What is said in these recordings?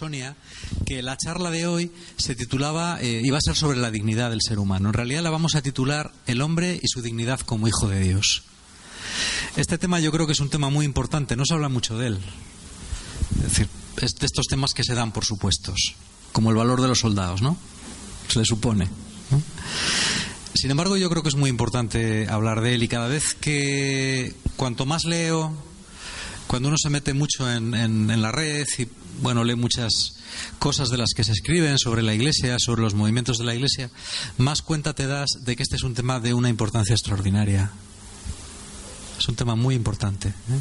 Sonia que la charla de hoy se titulaba, eh, iba a ser sobre la dignidad del ser humano. En realidad la vamos a titular El hombre y su dignidad como hijo de Dios. Este tema yo creo que es un tema muy importante, no se habla mucho de él. Es decir, es de estos temas que se dan por supuestos, como el valor de los soldados, ¿no? Se le supone. Sin embargo, yo creo que es muy importante hablar de él y cada vez que, cuanto más leo, cuando uno se mete mucho en, en, la red y bueno lee muchas cosas de las que se escriben sobre la Iglesia, sobre los movimientos de la Iglesia, más cuenta te das de que este es un tema de una importancia extraordinaria. Es un tema muy importante. ¿eh?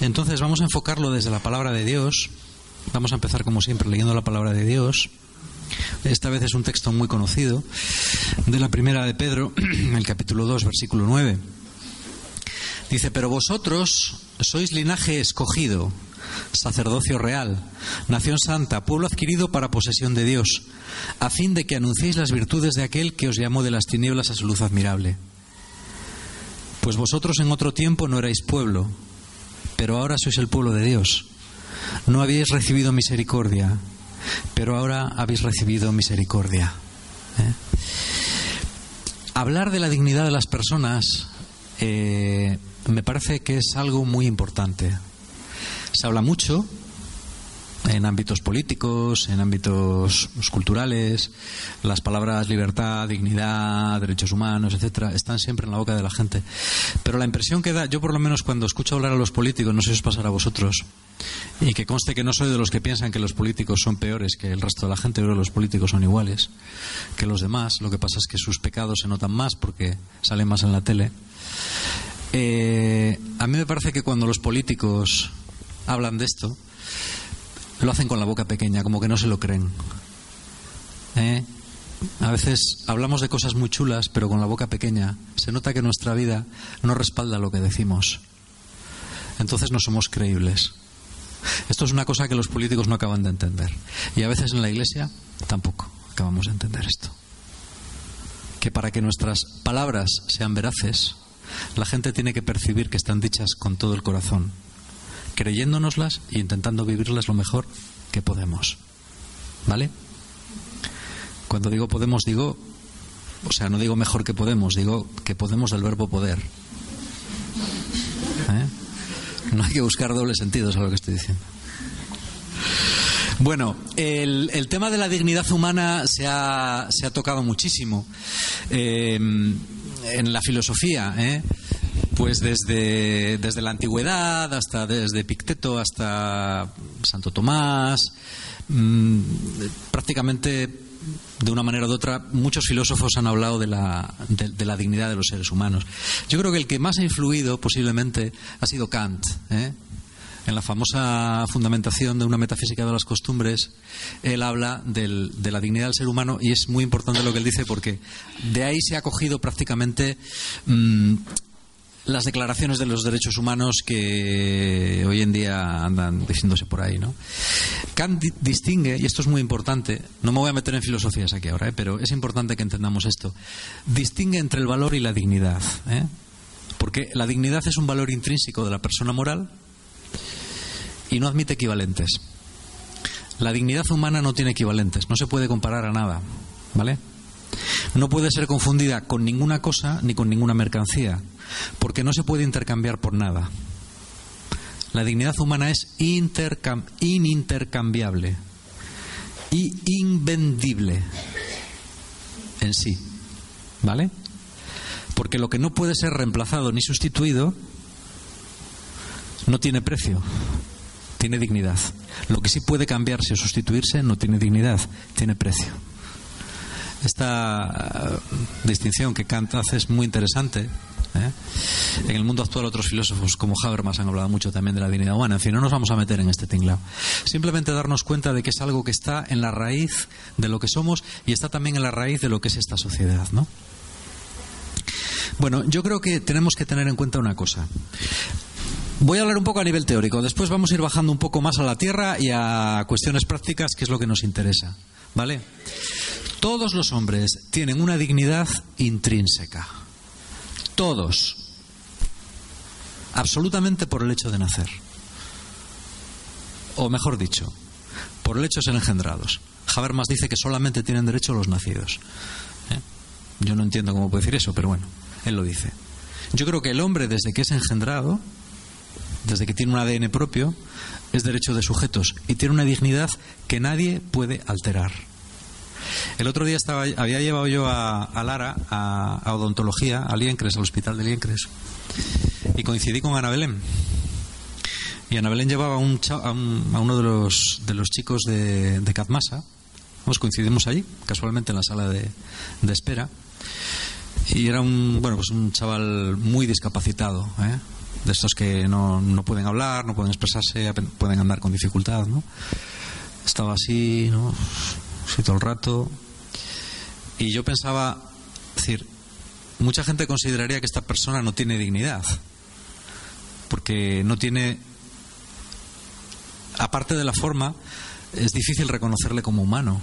Entonces vamos a enfocarlo desde la palabra de Dios. Vamos a empezar como siempre leyendo la palabra de Dios. Esta vez es un texto muy conocido de la primera de Pedro, el capítulo 2, versículo 9. Dice, pero vosotros sois linaje escogido, sacerdocio real, nación santa, pueblo adquirido para posesión de Dios, a fin de que anunciéis las virtudes de aquel que os llamó de las tinieblas a su luz admirable. Pues vosotros en otro tiempo no erais pueblo, pero ahora sois el pueblo de Dios. No habíais recibido misericordia, pero ahora habéis recibido misericordia. ¿Eh? Hablar de la dignidad de las personas eh, me parece que es algo muy importante. Se habla mucho en ámbitos políticos, en ámbitos culturales, las palabras libertad, dignidad, derechos humanos, etcétera, están siempre en la boca de la gente. Pero la impresión que da, yo por lo menos cuando escucho hablar a los políticos, no sé si os pasará a vosotros, y que conste que no soy de los que piensan que los políticos son peores que el resto de la gente, que los políticos son iguales que los demás, lo que pasa es que sus pecados se notan más porque salen más en la tele. Eh, a mí me parece que cuando los políticos hablan de esto, lo hacen con la boca pequeña, como que no se lo creen. ¿Eh? A veces hablamos de cosas muy chulas, pero con la boca pequeña. Se nota que nuestra vida no respalda lo que decimos. Entonces no somos creíbles. Esto es una cosa que los políticos no acaban de entender. Y a veces en la Iglesia tampoco acabamos de entender esto. Que para que nuestras palabras sean veraces, la gente tiene que percibir que están dichas con todo el corazón, creyéndonoslas e intentando vivirlas lo mejor que podemos. ¿Vale? Cuando digo podemos, digo, o sea, no digo mejor que podemos, digo que podemos del verbo poder. ¿Eh? No hay que buscar dobles sentidos a lo que estoy diciendo. Bueno, el, el, tema de la dignidad humana se ha, se ha tocado muchísimo eh, en la filosofía. ¿eh? Pues desde, desde, la antigüedad hasta desde Picteto hasta Santo Tomás, mmm, prácticamente de una manera u otra, muchos filósofos han hablado de la, de, la, dignidad de los seres humanos. Yo creo que el que más ha influido posiblemente ha sido Kant. ¿eh? En la famosa fundamentación de una metafísica de las costumbres, él habla del, de la dignidad del ser humano y es muy importante lo que él dice porque de ahí se ha cogido prácticamente mmm, las declaraciones de los derechos humanos que hoy en día andan diciéndose por ahí. ¿no? Kant distingue, y esto es muy importante, no me voy a meter en filosofías aquí ahora, ¿eh? pero es importante que entendamos esto, distingue entre el valor y la dignidad. ¿eh? Porque la dignidad es un valor intrínseco de la persona moral y no admite equivalentes. La dignidad humana no tiene equivalentes, no se puede comparar a nada. ¿Vale? No puede ser confundida con ninguna cosa ni con ninguna mercancía, porque no se puede intercambiar por nada. La dignidad humana es intercam inintercambiable y invendible en sí. ¿Vale? Porque lo que no puede ser reemplazado ni sustituido no tiene precio, tiene dignidad. Lo que sí puede cambiarse o sustituirse no tiene dignidad, tiene precio. esta eh, distinción que Kant hace es muy interesante. ¿Eh? En el mundo actual otros filósofos como Habermas han hablado mucho también de la dignidad humana. En fin, no nos vamos a meter en este tinglado. Simplemente darnos cuenta de que es algo que está en la raíz de lo que somos y está también en la raíz de lo que es esta sociedad, ¿no? Bueno, yo creo que tenemos que tener en cuenta una cosa. Voy a hablar un poco a nivel teórico, después vamos a ir bajando un poco más a la tierra y a cuestiones prácticas, que es lo que nos interesa. ¿Vale? Todos los hombres tienen una dignidad intrínseca. Todos. Absolutamente por el hecho de nacer. O mejor dicho, por el hecho de ser engendrados. Habermas dice que solamente tienen derecho los nacidos. ¿Eh? Yo no entiendo cómo puede decir eso, pero bueno, él lo dice. Yo creo que el hombre, desde que es engendrado, desde que tiene un ADN propio, es derecho de sujetos y tiene una dignidad que nadie puede alterar. El otro día estaba, había llevado yo a, Lara a, odontología, a Liencres, al hospital de Liencres, y coincidí con Ana Belén. Y Ana Belén llevaba a, uno de los, de los chicos de, de Cazmasa. Nos coincidimos allí, casualmente en la sala de, de espera. Y era un, bueno, pues un chaval muy discapacitado, ¿eh? de estos que no, no, pueden hablar, no pueden expresarse, pueden andar con dificultad, ¿no? Estaba así, ¿no? Todo rato. Y yo pensaba, es decir, mucha gente consideraría que esta persona no tiene dignidad, porque no tiene, aparte de la forma, es difícil reconocerle como humano.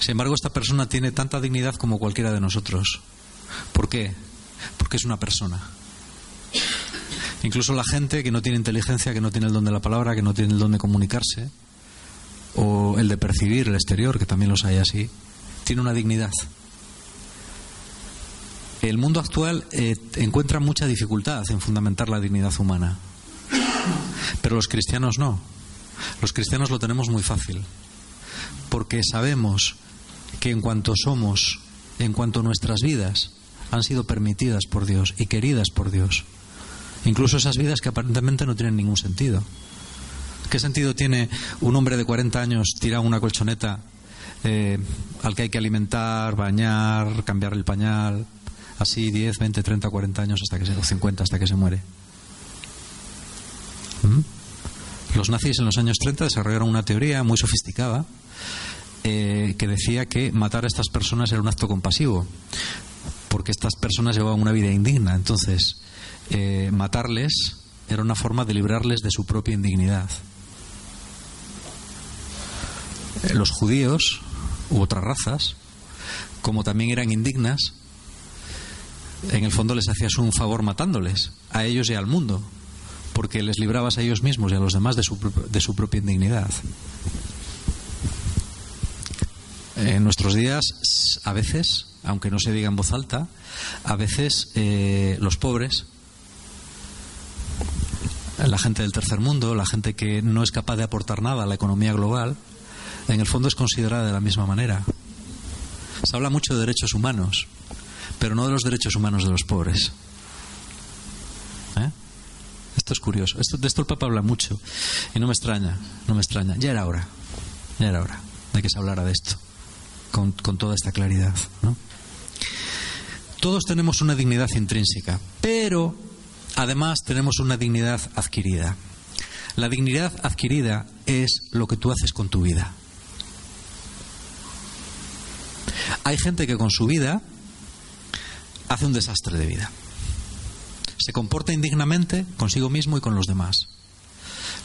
Sin embargo, esta persona tiene tanta dignidad como cualquiera de nosotros. ¿Por qué? Porque es una persona. Incluso la gente que no tiene inteligencia, que no tiene el don de la palabra, que no tiene el don de comunicarse, o el de percibir el exterior, que también los hay así, tiene una dignidad. El mundo actual eh, encuentra mucha dificultad en fundamentar la dignidad humana, pero los cristianos no. Los cristianos lo tenemos muy fácil, porque sabemos que en cuanto somos, en cuanto nuestras vidas han sido permitidas por Dios y queridas por Dios, Incluso esas vidas que aparentemente no tienen ningún sentido. ¿Qué sentido tiene un hombre de 40 años tirado en una colchoneta eh, al que hay que alimentar, bañar, cambiar el pañal, así 10, 20, 30, 40 años hasta que se, o 50 hasta que se muere? ¿Mm? Los nazis en los años 30 desarrollaron una teoría muy sofisticada eh, que decía que matar a estas personas era un acto compasivo, porque estas personas llevaban una vida indigna. Entonces, eh, matarles era una forma de librarles de su propia indignidad. Eh, los judíos u otras razas, como también eran indignas, en el fondo les hacías un favor matándoles, a ellos y al mundo, porque les librabas a ellos mismos y a los demás de su, de su propia indignidad. En nuestros días, a veces, aunque no se diga en voz alta, a veces eh, los pobres la gente del tercer mundo, la gente que no es capaz de aportar nada a la economía global, en el fondo es considerada de la misma manera. Se habla mucho de derechos humanos, pero no de los derechos humanos de los pobres. ¿Eh? Esto es curioso. De esto el Papa habla mucho y no me extraña, no me extraña. Ya era hora, ya era hora de que se hablara de esto con, con toda esta claridad. Todos tenemos una dignidad intrínseca, pero Además, tenemos una dignidad adquirida. La dignidad adquirida es lo que tú haces con tu vida. Hay gente que con su vida hace un desastre de vida. Se comporta indignamente consigo mismo y con los demás.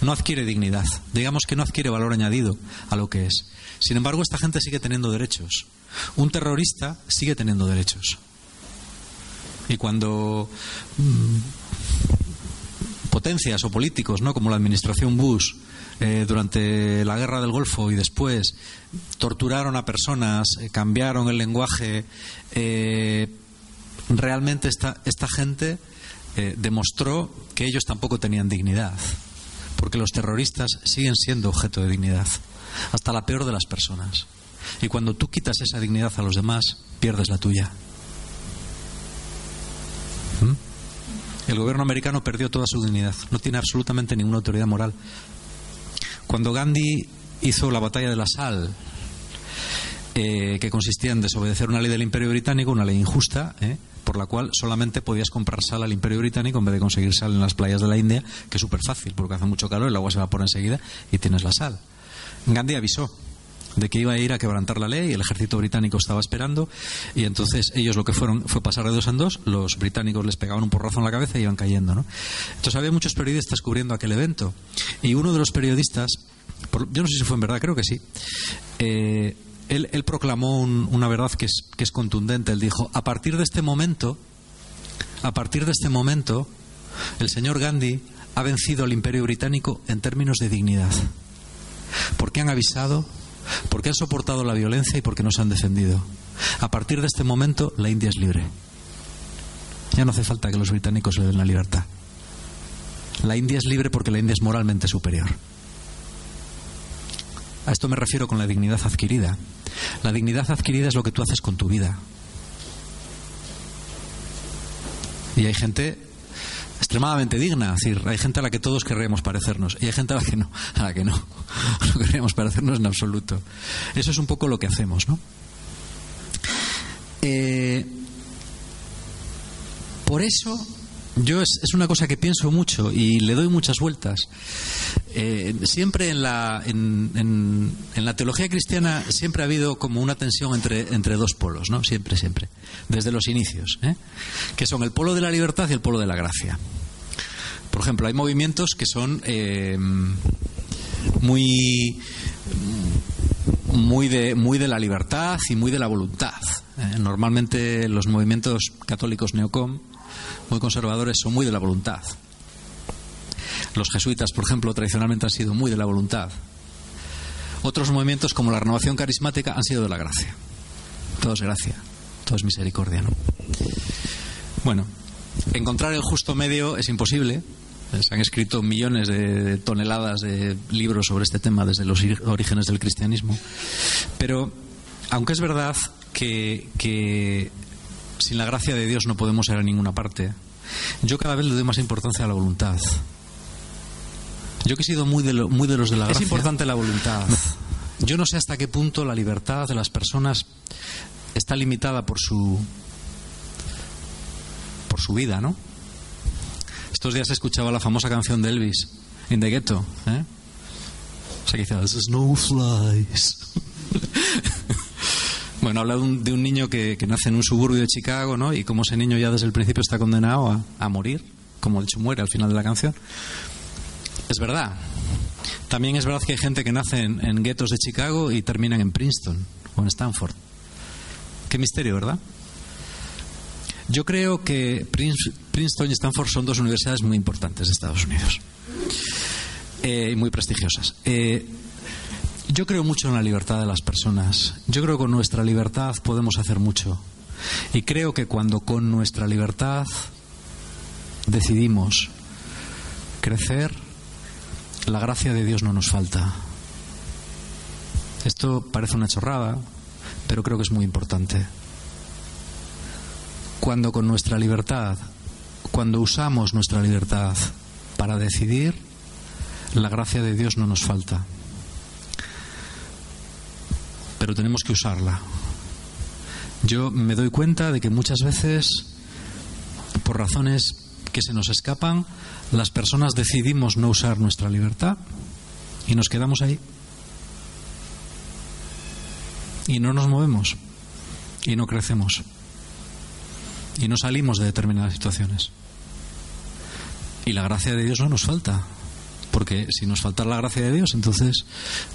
No adquiere dignidad. Digamos que no adquiere valor añadido a lo que es. Sin embargo, esta gente sigue teniendo derechos. Un terrorista sigue teniendo derechos. Y cuando mm, o políticos, ¿no? como la administración Bush, eh, durante la guerra del Golfo y después torturaron a personas, eh, cambiaron el lenguaje, eh, realmente esta, esta gente demostró que ellos tampoco tenían dignidad, porque los terroristas siguen siendo objeto de dignidad, hasta la peor de las personas. Y cuando tú quitas esa dignidad a los demás, pierdes la tuya. El gobierno americano perdió toda su dignidad, no tiene absolutamente ninguna autoridad moral. Cuando Gandhi hizo la batalla de la sal, eh, que consistía en desobedecer una ley del Imperio Británico, una ley injusta, ¿eh? por la cual solamente podías comprar sal al Imperio Británico en vez de conseguir sal en las playas de la India, que es súper fácil, porque hace mucho calor, el agua se evapora enseguida y tienes la sal. Gandhi avisó de que iba a ir a quebrantar la ley, el ejército británico estaba esperando y entonces ellos lo que fueron fue pasar de dos en dos, los británicos les pegaban un porrazo en la cabeza y iban cayendo. ¿no? Entonces había muchos periodistas cubriendo aquel evento y uno de los periodistas, yo no sé si fue en verdad, creo que sí, eh, él, proclamó una verdad que es, que es contundente. Él dijo, a partir de este momento, a partir de este momento, el señor Gandhi ha vencido al imperio británico en términos de dignidad. Porque han avisado, porque han soportado la violencia y porque nos han defendido. A partir de este momento, la India es libre. Ya no hace falta que los británicos le den la libertad. La India es libre porque la India es moralmente superior. A esto me refiero con la dignidad adquirida. La dignidad adquirida es lo que tú haces con tu vida. Y hay gente extremadamente digna, es decir, hay gente a la que todos querríamos parecernos y hay gente a la que no, a la que no, no querríamos parecernos en absoluto. Eso es un poco lo que hacemos, ¿no? Eh, por eso yo es, una cosa que pienso mucho y le doy muchas vueltas. Eh, siempre en la, en, la teología cristiana siempre ha habido como una tensión entre, entre dos polos, ¿no? Siempre, siempre. Desde los inicios, ¿eh? que son el polo de la libertad y el polo de la gracia. Por ejemplo, hay movimientos que son eh, muy muy de, muy de la libertad y muy de la voluntad. Normalmente los movimientos católicos neocom muy conservadores son muy de la voluntad. Los jesuitas, por ejemplo, tradicionalmente han sido muy de la voluntad. Otros movimientos como la renovación carismática han sido de la gracia. Todo es gracia, todo es misericordia. ¿no? Bueno, encontrar el justo medio es imposible. Se han escrito millones de toneladas de libros sobre este tema desde los orígenes del cristianismo. Pero, aunque es verdad que, que sin la gracia de Dios no podemos ir a ninguna parte. Yo cada vez le doy más importancia a la voluntad. Yo que he sido muy de, muy de los de la gracia. Es importante la voluntad. Yo no sé hasta qué punto la libertad de las personas está limitada por su por su vida, ¿no? Estos días escuchaba la famosa canción de Elvis, In the Ghetto, ¿eh? O sea, que dice, no flies. Bueno, habla de un, de un niño que, nace en un suburbio de Chicago, ¿no? Y como ese niño ya desde el principio está condenado a, morir, como de hecho muere al final de la canción. Es verdad. También es verdad que hay gente que nace en, guetos de Chicago y terminan en Princeton o en Stanford. Qué misterio, ¿verdad? Yo creo que Princeton y Stanford son dos universidades muy importantes de Estados Unidos eh, y muy prestigiosas. Eh, yo creo mucho en la libertad de las personas. Yo creo que con nuestra libertad podemos hacer mucho. Y creo que cuando con nuestra libertad decidimos crecer, la gracia de Dios no nos falta. Esto parece una chorrada, pero creo que es muy importante. Cuando con nuestra libertad, cuando usamos nuestra libertad para decidir, la gracia de Dios no nos falta pero tenemos que usarla. Yo me doy cuenta de que muchas veces, por razones que se nos escapan, las personas decidimos no usar nuestra libertad y nos quedamos ahí. Y no nos movemos y no crecemos y no salimos de determinadas situaciones. Y la gracia de Dios no nos falta porque si nos faltara la gracia de Dios, entonces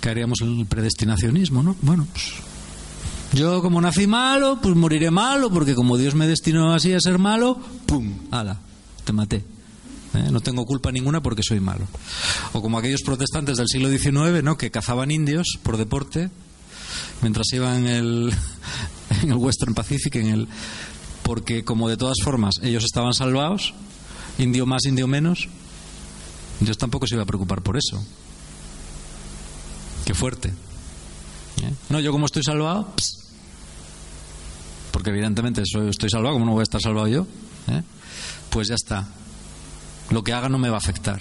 caeríamos en el predestinacionismo, ¿no? Bueno, pues yo como nací malo, pues moriré malo, porque como Dios me destinó así a ser malo, ¡pum! ¡Hala! Te maté. ¿eh? No tengo culpa ninguna porque soy malo. O como aquellos protestantes del siglo XIX, ¿no? Que cazaban indios por deporte mientras iban en el, en el Western Pacific, en el porque como de todas formas ellos estaban salvados, indio más, indio menos, Dios tampoco se iba a preocupar por eso. Qué fuerte. ¿Eh? No, yo como estoy salvado, porque evidentemente estoy salvado, como no voy a estar salvado yo? ¿Eh? Pues ya está. Lo que haga no me va a afectar.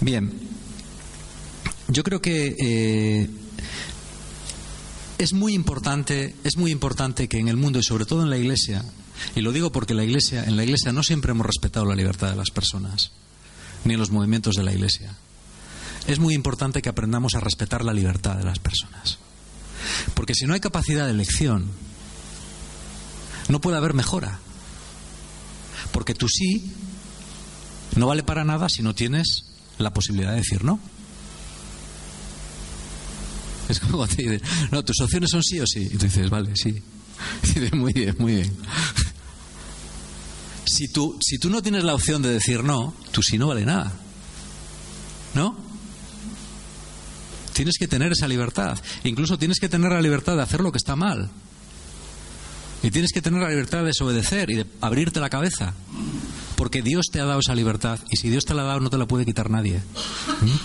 Bien, yo creo que eh, es muy importante, es muy importante que en el mundo y sobre todo en la Iglesia, y lo digo porque la Iglesia, en la Iglesia no siempre hemos respetado la libertad de las personas, ni en los movimientos de la Iglesia. Es muy importante que aprendamos a respetar la libertad de las personas. Porque si no hay capacidad de elección, no puede haber mejora. Porque tú sí no vale para nada si no tienes la posibilidad de decir no. Es como cuando no, tus opciones son sí o sí. Y tú dices, vale, sí. Y dices, muy bien, muy bien. Si tú, si tú no tienes la opción de decir no, tú sí no vale nada. ¿No? Tienes que tener esa libertad. Incluso tienes que tener la libertad de hacer lo que está mal. Y tienes que tener la libertad de desobedecer y de abrirte la cabeza. Porque Dios te ha dado esa libertad. Y si Dios te la ha dado, no te la puede quitar nadie. ¿Mm?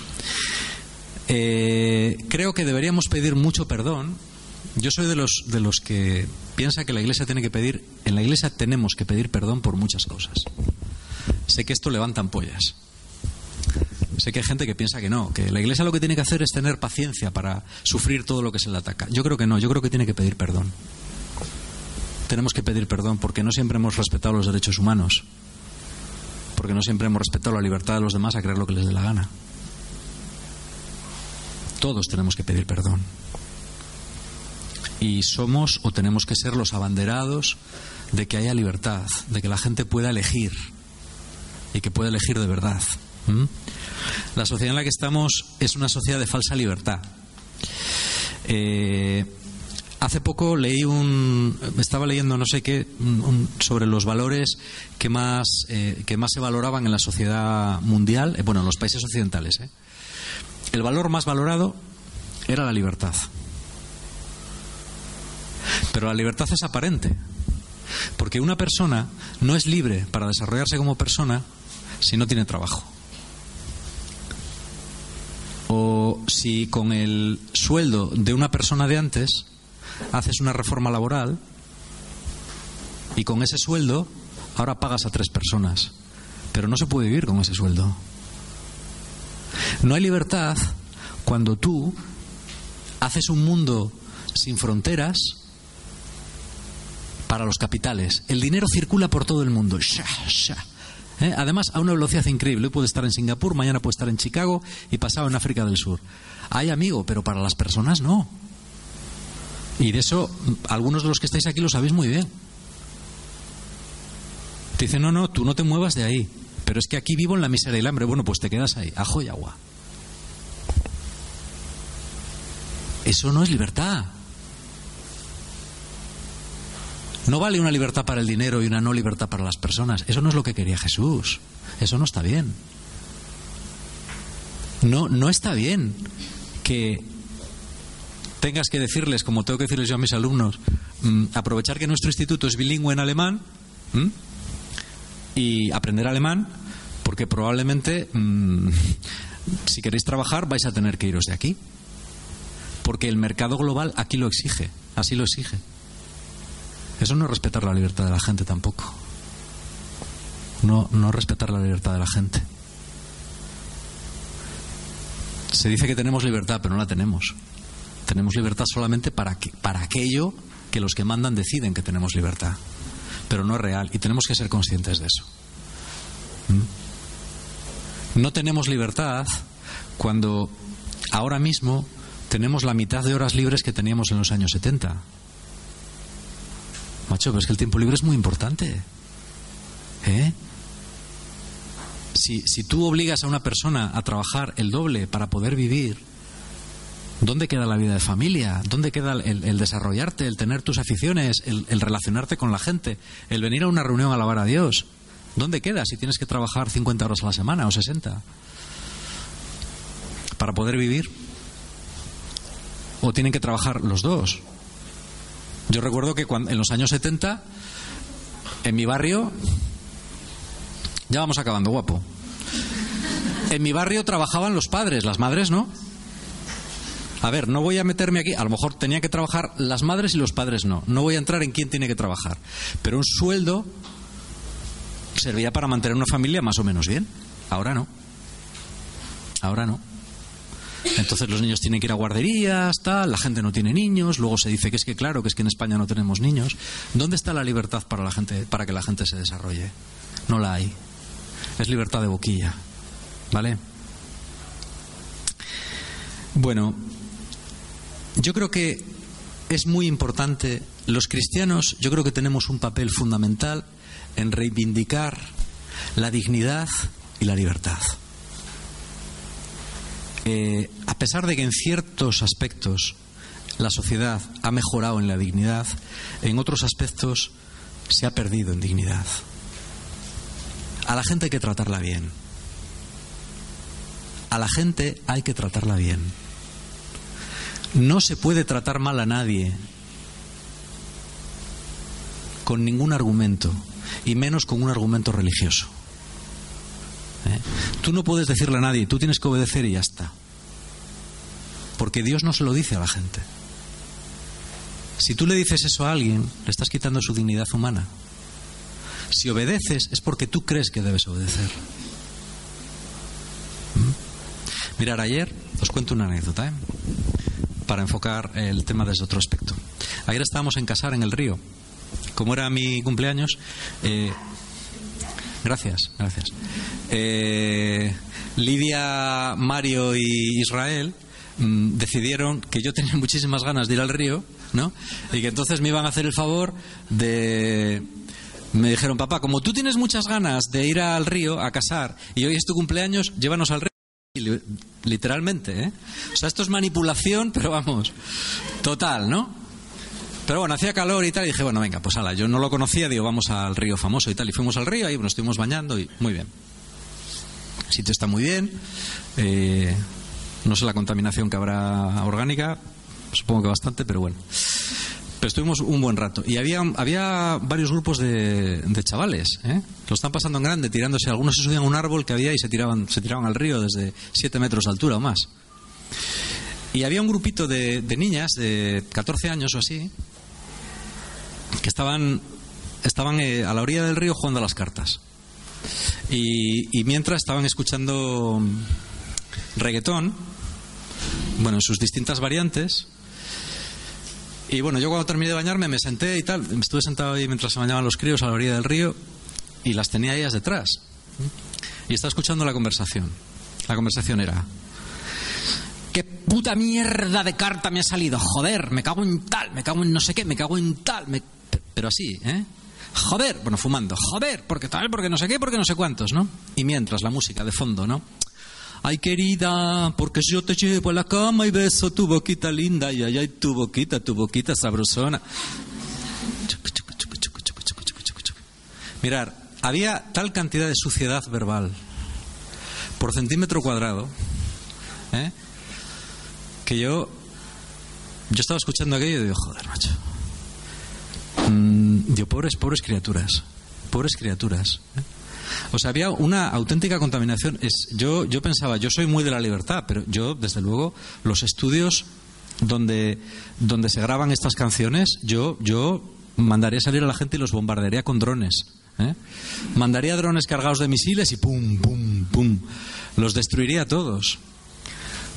Eh, creo que deberíamos pedir mucho perdón. Yo soy de los, de los que piensa que la Iglesia tiene que pedir, en la Iglesia tenemos que pedir perdón por muchas cosas. Sé que esto levanta ampollas. Sé que hay gente que piensa que no, que la Iglesia lo que tiene que hacer es tener paciencia para sufrir todo lo que se le ataca. Yo creo que no, yo creo que tiene que pedir perdón. Tenemos que pedir perdón porque no siempre hemos respetado los derechos humanos, porque no siempre hemos respetado la libertad de los demás a creer lo que les dé la gana. Todos tenemos que pedir perdón. Y somos o tenemos que ser los abanderados de que haya libertad, de que la gente pueda elegir y que pueda elegir de verdad. La sociedad en la que estamos es una sociedad de falsa libertad. Eh, hace poco leí un, estaba leyendo no sé qué sobre los valores que más eh, que más se valoraban en la sociedad mundial, eh, bueno, en los países occidentales. El valor más valorado era la libertad. Pero la libertad es aparente, porque una persona no es libre para desarrollarse como persona si no tiene trabajo. O si con el sueldo de una persona de antes haces una reforma laboral y con ese sueldo ahora pagas a tres personas. Pero no se puede vivir con ese sueldo. No hay libertad cuando tú haces un mundo sin fronteras para los capitales. El dinero circula por todo el mundo. ¿Eh? Además, a una velocidad increíble. Hoy puede estar en Singapur, mañana puede estar en Chicago y pasado en África del Sur. Hay amigo, pero para las personas no. Y de eso, algunos de los que estáis aquí lo sabéis muy bien. Te dicen, no, no, tú no te muevas de ahí. Pero es que aquí vivo en la miseria y el hambre. Bueno, pues te quedas ahí, ajo y agua. Eso no es libertad. No vale una libertad para el dinero y una no libertad para las personas. Eso no es lo que quería Jesús. Eso no está bien. No, no está bien que tengas que decirles, como tengo que decirles yo a mis alumnos, mm, aprovechar que nuestro instituto es bilingüe en alemán y aprender alemán, porque probablemente mm, si queréis trabajar vais a tener que iros de aquí porque el mercado global aquí lo exige, así lo exige. Eso no es respetar la libertad de la gente tampoco. No, no respetar la libertad de la gente. Se dice que tenemos libertad, pero no la tenemos. Tenemos libertad solamente para, que, para aquello que los que mandan deciden que tenemos libertad. Pero no es real y tenemos que ser conscientes de eso. ¿Mm? No tenemos libertad cuando ahora mismo tenemos la mitad de horas libres que teníamos en los años 70. Macho, pero es que el tiempo libre es muy importante. ¿Eh? Si, si tú obligas a una persona a trabajar el doble para poder vivir, ¿dónde queda la vida de familia? ¿Dónde queda el, desarrollarte, el tener tus aficiones, el, el, relacionarte con la gente, el venir a una reunión a alabar a Dios? ¿Dónde queda si tienes que trabajar 50 horas a la semana o 60? Para poder vivir o tienen que trabajar los dos. Yo recuerdo que en los años 70, en mi barrio, ya vamos acabando, guapo. En mi barrio trabajaban los padres, las madres no. A ver, no voy a meterme aquí, a lo mejor tenía que trabajar las madres y los padres no. No voy a entrar en quién tiene que trabajar. Pero un sueldo servía para mantener una familia más o menos bien. Ahora no. Ahora no. Entonces los niños tienen que ir a guarderías, tal, la gente no tiene niños, luego se dice que es que claro, que es que en España no tenemos niños. ¿Dónde está la libertad para la gente para que la gente se desarrolle? No la hay. Es libertad de boquilla. ¿Vale? Bueno, yo creo que es muy importante los cristianos, yo creo que tenemos un papel fundamental en reivindicar la dignidad y la libertad. A pesar de que en ciertos aspectos la sociedad ha mejorado en la dignidad, en otros aspectos se ha perdido en dignidad. A la gente hay que tratarla bien. A la gente hay que tratarla bien. No se puede tratar mal a nadie con ningún argumento, y menos con un argumento religioso. ¿Eh? Tú no puedes decirle a nadie, tú tienes que obedecer y ya está. Porque Dios no se lo dice a la gente. Si tú le dices eso a alguien, le estás quitando su dignidad humana. Si obedeces es porque tú crees que debes obedecer. ¿Mm? Mirar, ayer os cuento una anécdota, ¿eh? para enfocar el tema desde otro aspecto. Ayer estábamos en Casar, en el río, como era mi cumpleaños, eh, gracias, gracias. Eh, Lidia, Mario y Israel mm, decidieron que yo tenía muchísimas ganas de ir al río, ¿no? Y que entonces me iban a hacer el favor de me dijeron, papá, como tú tienes muchas ganas de ir al río a casar y hoy es tu cumpleaños, llévanos al río. Literalmente, ¿eh? O sea, esto es manipulación, pero vamos, total, ¿no? Pero bueno, hacía calor y tal, y dije, bueno, venga, pues ala, yo no lo conocía, digo, vamos al río famoso y tal, y fuimos al río, ahí nos estuvimos bañando y muy bien. El sitio está muy bien, eh, no sé la contaminación que habrá orgánica, supongo que bastante, pero bueno. Pero estuvimos un buen rato. Y había, había varios grupos de, chavales, ¿eh? Lo están pasando en grande, tirándose. Algunos se subían a un árbol que había y se tiraban, se tiraban al río desde 7 metros de altura o más. Y había un grupito de, de niñas de 14 años o así, que estaban, estaban eh, a la orilla del río jugando a las cartas. Y, mientras estaban escuchando reggaetón, bueno, en sus distintas variantes. Y bueno, yo cuando terminé de bañarme me senté y tal, estuve sentado ahí mientras se bañaban los críos a la orilla del río y las tenía ellas detrás. Y estaba escuchando la conversación. La conversación era, ¿Qué puta mierda de carta me ha salido? Joder, me cago en tal, me cago en no sé qué, me cago en tal, me pero así, ¿eh? Joder, bueno, fumando, joder, porque tal, porque no sé qué, porque no sé cuántos, ¿no? Y mientras la música de fondo, ¿no? Ay, querida, porque yo te llevo a la cama y beso tu boquita linda, y ay, ay, tu boquita, tu boquita sabrosona. Mirar, había tal cantidad de suciedad verbal por centímetro cuadrado, ¿eh? que yo, yo estaba escuchando aquello y digo, joder, macho, Mm, pobres, pobres criaturas, pobres criaturas. ¿eh? O sea, había una auténtica contaminación. Es, yo, yo pensaba, yo soy muy de la libertad, pero yo, desde luego, los estudios donde, donde se graban estas canciones, yo, yo mandaría salir a la gente y los bombardearía con drones. ¿eh? Mandaría drones cargados de misiles y pum, pum, pum. Los destruiría a todos.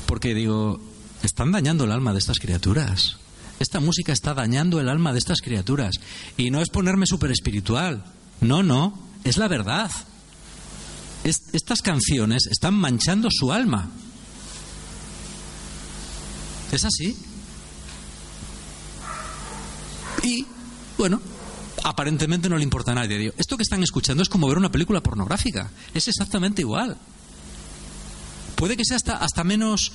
Porque digo, están dañando el alma de estas criaturas. Esta música está dañando el alma de estas criaturas. Y no es ponerme súper espiritual. No, no, es la verdad. estas canciones están manchando su alma. Es así. Y, bueno, aparentemente no le importa a nadie. esto que están escuchando es como ver una película pornográfica. Es exactamente igual. Puede que sea hasta, hasta menos,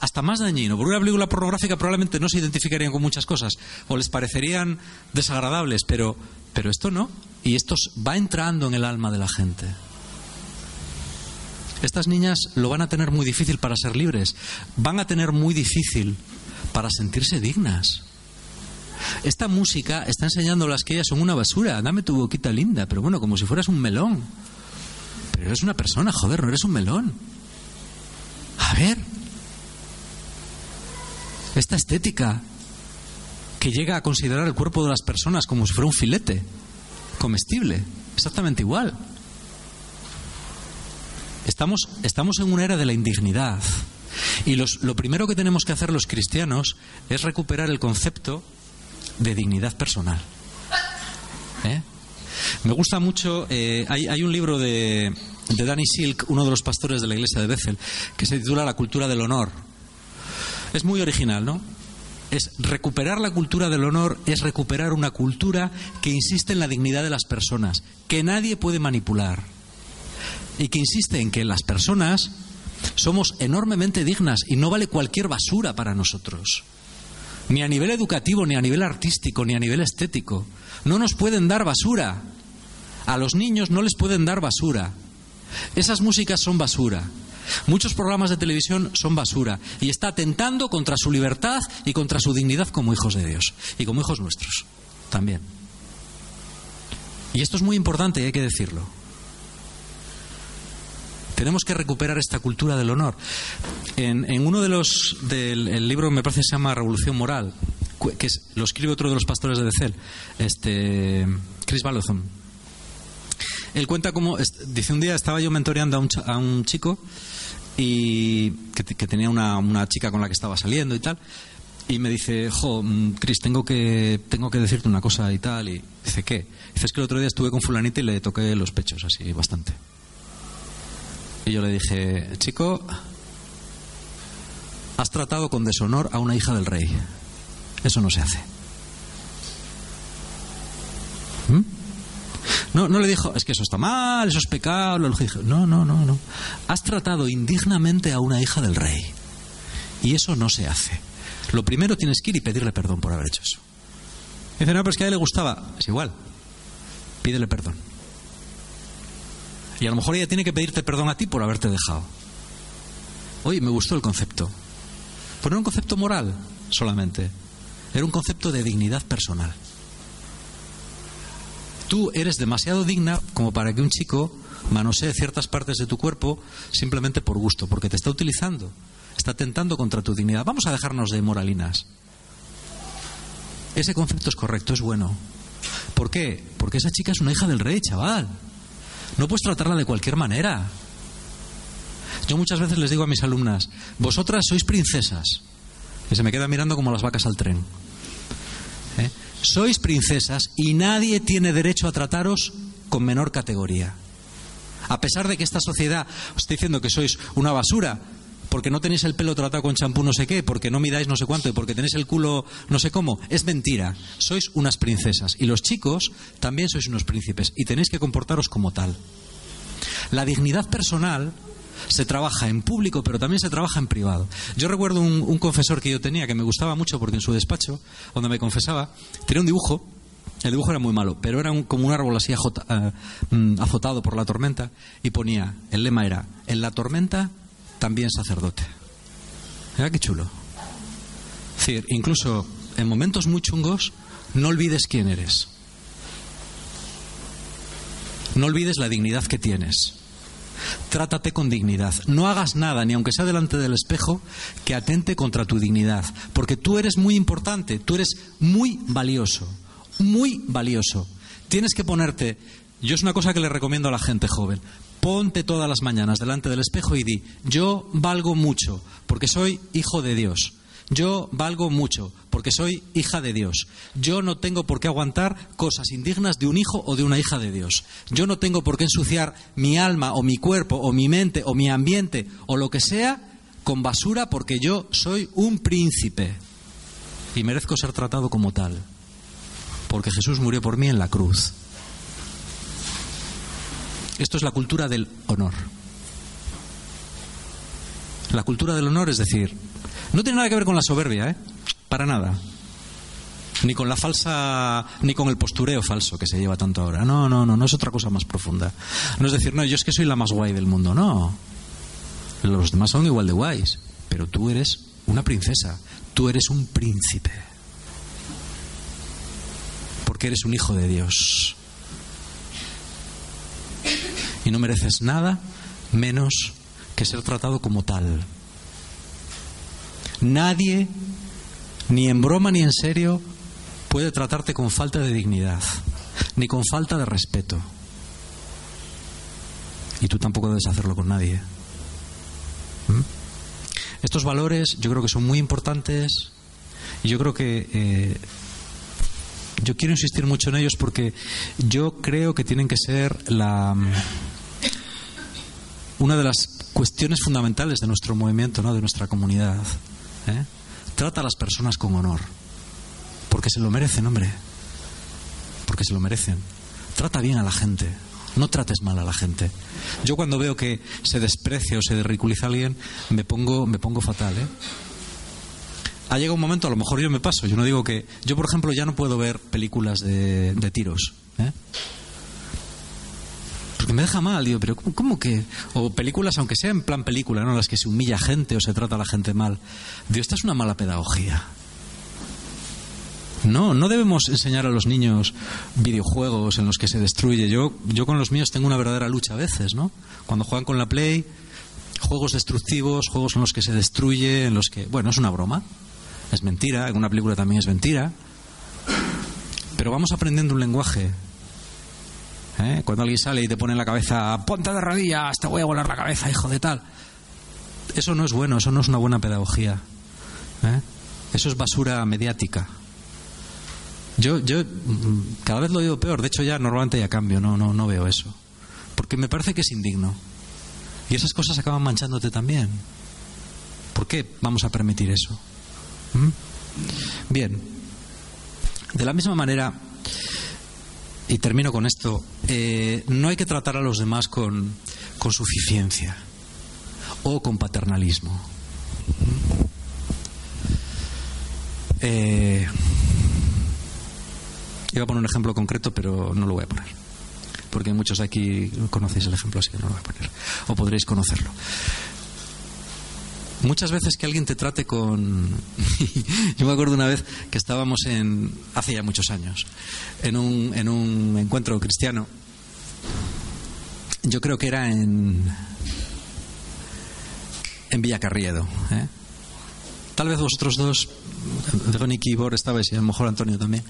hasta, más dañino. Porque una película pornográfica probablemente no se identificarían con muchas cosas o les parecerían desagradables, pero, pero esto no. Y esto va entrando en el alma de la gente. Estas niñas lo van a tener muy difícil para ser libres. Van a tener muy difícil para sentirse dignas. Esta música está enseñándolas que ellas son una basura. Dame tu boquita linda, pero bueno, como si fueras un melón. Pero eres una persona, joder, no eres un melón. A ver, esta estética que llega a considerar el cuerpo de las personas como si fuera un filete comestible, exactamente igual. Estamos, estamos en una era de la indignidad, Y lo primero que tenemos que hacer los cristianos es recuperar el concepto de dignidad personal. ¿Eh? Me gusta mucho, eh, hay, un libro de, de Danny Silk, uno de los pastores de la iglesia de Bethel, que se titula La cultura del honor. Es muy original, ¿no? Es recuperar la cultura del honor, es recuperar una cultura que insiste en la dignidad de las personas, que nadie puede manipular, y que insiste en que las personas somos enormemente dignas y no vale cualquier basura para nosotros. Ni a nivel educativo, ni a nivel artístico, ni a nivel estético. No nos pueden dar basura. A los niños no les pueden dar basura. Esas músicas son basura. Muchos programas de televisión son basura y está atentando contra su libertad y contra su dignidad como hijos de Dios y como hijos nuestros también. Y esto es muy importante y hay que decirlo. Tenemos que recuperar esta cultura del honor. En, uno de los del libro me parece que se llama Revolución Moral, que lo escribe otro de los pastores de Decel, este Chris Balotham. Él cuenta cómo dice un día estaba yo mentoreando a un, a un chico y que, tenía una, una chica con la que estaba saliendo y tal y me dice, jo, mm, Chris, tengo que, tengo que decirte una cosa y tal. Y dice, ¿qué? Dice, que el otro día estuve con fulanita y le toqué los pechos así bastante. Y yo le dije, chico, has tratado con deshonor a una hija del rey. Eso no se hace. No, no le dijo, es que eso está mal, eso es pecado. No, no, no, no. Has tratado indignamente a una hija del rey. Y eso no se hace. Lo primero tienes que ir y pedirle perdón por haber hecho eso. Dice, no, pero es que a él le gustaba. Es igual. Pídele perdón. Y a lo mejor ella tiene que pedirte perdón a ti por haberte dejado. Oye, me gustó el concepto. Pero no era un concepto moral solamente. Era un concepto de dignidad personal. Tú eres demasiado digna como para que un chico manosee ciertas partes de tu cuerpo simplemente por gusto, porque te está utilizando, está tentando contra tu dignidad. Vamos a dejarnos de moralinas. Ese concepto es correcto, es bueno. ¿Por qué? Porque esa chica es una hija del rey, chaval. No puedes tratarla de cualquier manera. Yo muchas veces les digo a mis alumnas, vosotras sois princesas. Y se me queda mirando como las vacas al tren. ¿Eh? Sois princesas y nadie tiene derecho a trataros con menor categoría. A pesar de que esta sociedad os está diciendo que sois una basura, porque no tenéis el pelo tratado con champú no sé qué, porque no midáis no sé cuánto y porque tenéis el culo no sé cómo, es mentira. Sois unas princesas y los chicos también sois unos príncipes y tenéis que comportaros como tal. La dignidad personal se trabaja en público, pero también se trabaja en privado. Yo recuerdo un, confesor que yo tenía que me gustaba mucho porque en su despacho, donde me confesaba, tenía un dibujo. El dibujo era muy malo, pero era como un árbol así eh, mm, azotado por la tormenta y ponía, el lema era, en la tormenta también sacerdote. Mira qué chulo. Es decir, incluso en momentos muy chungos, no olvides quién eres. No olvides la dignidad que tienes. Trátate con dignidad. No hagas nada, ni aunque sea delante del espejo, que atente contra tu dignidad. Porque tú eres muy importante, tú eres muy valioso. Muy valioso. Tienes que ponerte. Yo es una cosa que le recomiendo a la gente joven. Ponte todas las mañanas delante del espejo y di, yo valgo mucho porque soy hijo de Dios. Yo valgo mucho porque soy hija de Dios. Yo no tengo por qué aguantar cosas indignas de un hijo o de una hija de Dios. Yo no tengo por qué ensuciar mi alma o mi cuerpo o mi mente o mi ambiente o lo que sea con basura porque yo soy un príncipe y merezco ser tratado como tal. Porque Jesús murió por mí en la cruz. Esto es la cultura del honor. La cultura del honor, es decir, no tiene nada que ver con la soberbia, ¿eh? Para nada. Ni con la falsa, ni con el postureo falso que se lleva tanto ahora. No, no, no, no es otra cosa más profunda. No es decir, no, yo es que soy la más guay del mundo. No. Los demás son igual de guays. Pero tú eres una princesa. Tú eres un príncipe. Porque eres un hijo de Dios y no mereces nada menos que ser tratado como tal. Nadie, ni en broma ni en serio, puede tratarte con falta de dignidad, ni con falta de respeto. Y tú tampoco debes hacerlo con nadie. ¿Mm? Estos valores yo creo que son muy importantes y yo creo que eh, yo quiero insistir mucho en ellos porque yo creo que tienen que ser la una de las cuestiones fundamentales de nuestro movimiento, ¿no? de nuestra comunidad. ¿Eh? Trata a las personas con honor, porque se lo merecen, hombre, porque se lo merecen. Trata bien a la gente, no trates mal a la gente. Yo cuando veo que se desprecia o se ridiculiza a alguien, me pongo, me pongo fatal, ¿eh? Ha llegado un momento, a lo mejor yo me paso, yo no digo que... Yo, por ejemplo, ya no puedo ver películas de, de tiros, ¿eh? Me deja mal, digo, pero ¿cómo, que...? O películas, aunque sea en plan película, ¿no? Las que se humilla gente o se trata a la gente mal. Digo, esta es una mala pedagogía. No, no debemos enseñar a los niños videojuegos en los que se destruye. Yo, yo con los míos tengo una verdadera lucha a veces, ¿no? Cuando juegan con la Play, juegos destructivos, juegos en los que se destruye, en los que, bueno, es una broma, es mentira, en una película también es mentira, pero vamos aprendiendo un lenguaje. ¿Eh? Cuando alguien sale y te pone en la cabeza, ponte de rodillas, te voy a volar la cabeza, hijo de tal. Eso no es bueno, eso no es una buena pedagogía. ¿eh? Eso es basura mediática. Yo, yo mm, cada vez lo digo peor. De hecho, ya normalmente ya cambio. No, no, no veo eso. Porque me parece que es indigno. Y esas cosas acaban manchándote también. ¿Por qué vamos a permitir eso? ¿Mm? Bien. De la misma manera, y termino con esto, eh, no hay que tratar a los demás con, con suficiencia o con paternalismo. Eh, Iba a poner un ejemplo concreto, pero no lo voy a poner. Porque muchos aquí conocéis el ejemplo, así que no lo voy a poner. O podréis conocerlo. Muchas veces que alguien te trate con... Yo me acuerdo una vez que estábamos en... hace ya muchos años, en un, en un encuentro cristiano. Yo creo que era en... en Villacarriedo. ¿eh? Tal vez vosotros dos y Bor estabais y a lo mejor Antonio también.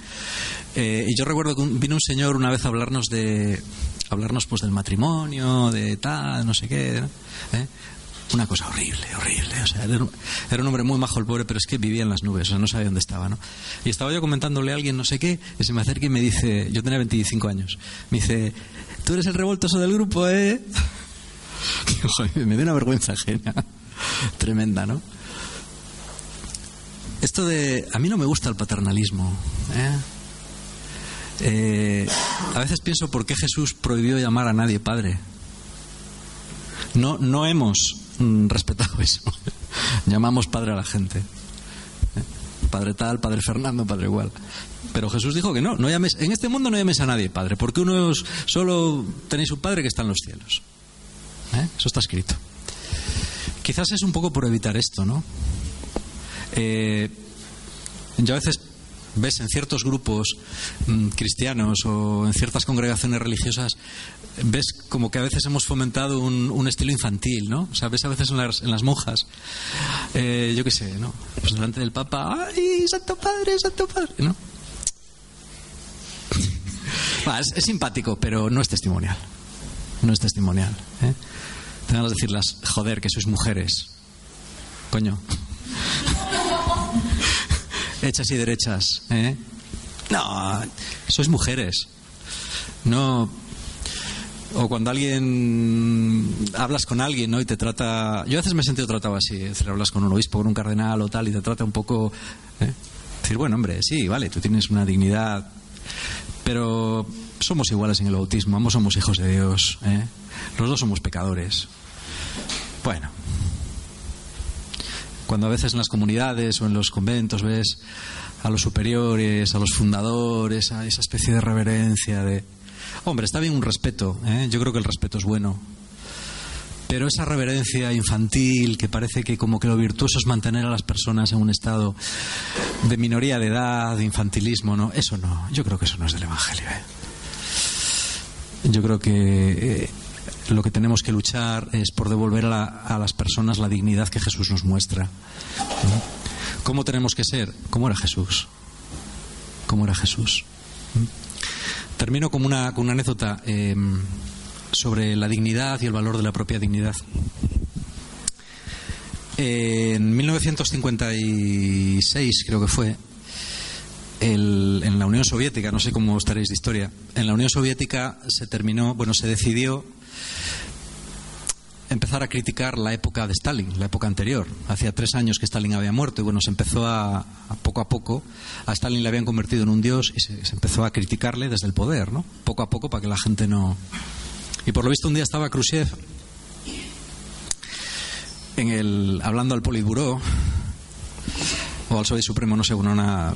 Eh, y yo recuerdo que vino un señor una vez a hablarnos de hablarnos pues del matrimonio, de tal, no sé qué. ¿Eh? Una cosa horrible, horrible. O sea, era un, hombre muy majo el pobre, pero es que vivía en las nubes, o sea, no sabía dónde estaba, ¿no? Y estaba yo comentándole a alguien no sé qué, y se me acerca y me dice, yo tenía 25 años, me dice, tú eres el revoltoso del grupo, ¿eh? me dio una vergüenza ajena, tremenda, ¿no? Esto de... A mí no me gusta el paternalismo. ¿eh? Eh, a veces pienso por qué Jesús prohibió llamar a nadie padre. No, no hemos respetado eso. Llamamos padre a la gente. ¿eh? Padre tal, padre Fernando, padre igual. Pero Jesús dijo que no, no llames, en este mundo no llames a nadie padre, porque uno solo tenéis un padre que está en los cielos. Eso está escrito. Quizás es un poco por evitar esto, ¿no? Eh, yo a veces ves en ciertos grupos mm, cristianos o en ciertas congregaciones religiosas, ves como que a veces hemos fomentado un, estilo infantil, ¿no? O sea, ves a veces en las, monjas, eh, yo qué sé, ¿no? Pues delante del Papa, ¡ay, Santo Padre, Santo Padre! ¿No? es, simpático, pero no es testimonial. No es testimonial. ¿eh? Tengo que decirlas, joder, que sois mujeres. Coño hechas y derechas. ¿eh? No, sois mujeres. No. O cuando alguien hablas con alguien, ¿no? Y te trata. Yo a veces me he sentido tratado así. Es decir, hablas con un obispo, con un cardenal o tal, y te trata un poco. ¿eh? Decir, bueno, hombre, sí, vale, tú tienes una dignidad. Pero somos iguales en el bautismo, ambos somos hijos de Dios. ¿eh? Los dos somos pecadores. Bueno, cuando a veces en las comunidades o en los conventos ves a los superiores, a los fundadores, a esa especie de reverencia de... Hombre, está bien un respeto, ¿eh? yo creo que el respeto es bueno. Pero esa reverencia infantil que parece que como que lo virtuoso es mantener a las personas en un estado de minoría de edad, de infantilismo, ¿no? Eso no, yo creo que eso no es del Evangelio. ¿eh? Yo creo que eh, lo que tenemos que luchar es por devolver a, las personas la dignidad que Jesús nos muestra. ¿Cómo tenemos que ser? ¿Cómo era Jesús? ¿Cómo era Jesús? Termino con una, con una anécdota em, sobre la dignidad y el valor de la propia dignidad. en 1956 creo que fue, en la Unión Soviética, no sé cómo estaréis de historia, en la Unión Soviética se terminó, bueno, se decidió empezar a criticar la época de Stalin, la época anterior. Hacía tres años que Stalin había muerto y bueno, se empezó a, poco a poco, a Stalin le habían convertido en un dios y se, empezó a criticarle desde el poder, ¿no? Poco a poco para que la gente no... Y por lo visto un día estaba Khrushchev en el, hablando al Politburó o al Soviet Supremo, no sé, una,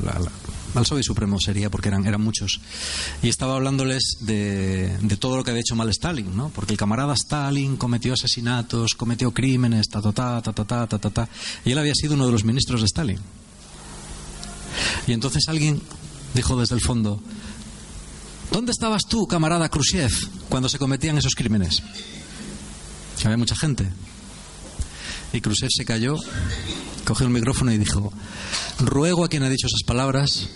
Soviet Supremo sería, porque eran, muchos. Y estaba hablándoles de, de, todo lo que había hecho mal Stalin, ¿no? Porque el camarada Stalin cometió asesinatos, cometió crímenes, ta, ta, ta, ta, ta, ta, ta, ta. Y él había sido uno de los ministros de Stalin. Y entonces alguien dijo desde el fondo, ¿dónde estabas tú, camarada Khrushchev, cuando se cometían esos crímenes? Había mucha gente. Y Khrushchev se cayó, cogió el micrófono y dijo, ruego a quien ha dicho esas palabras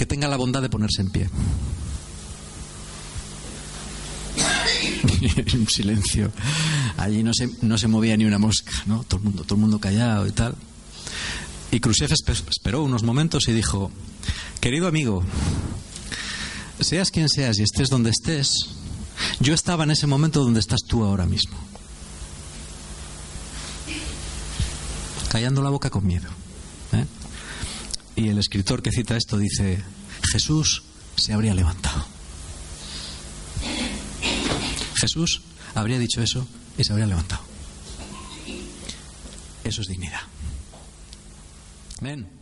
que tenga la bondad de ponerse en pie. un silencio. Allí no se, no se movía ni una mosca, ¿no? Todo el mundo, todo el mundo callado y tal. Y Khrushchev esperó unos momentos y dijo, querido amigo, seas quien seas y estés donde estés, yo estaba en ese momento donde estás tú ahora mismo. Callando la boca con miedo. Y el escritor que cita esto dice, Jesús se habría levantado. Jesús habría dicho eso y se habría levantado. Eso es dignidad. Amén.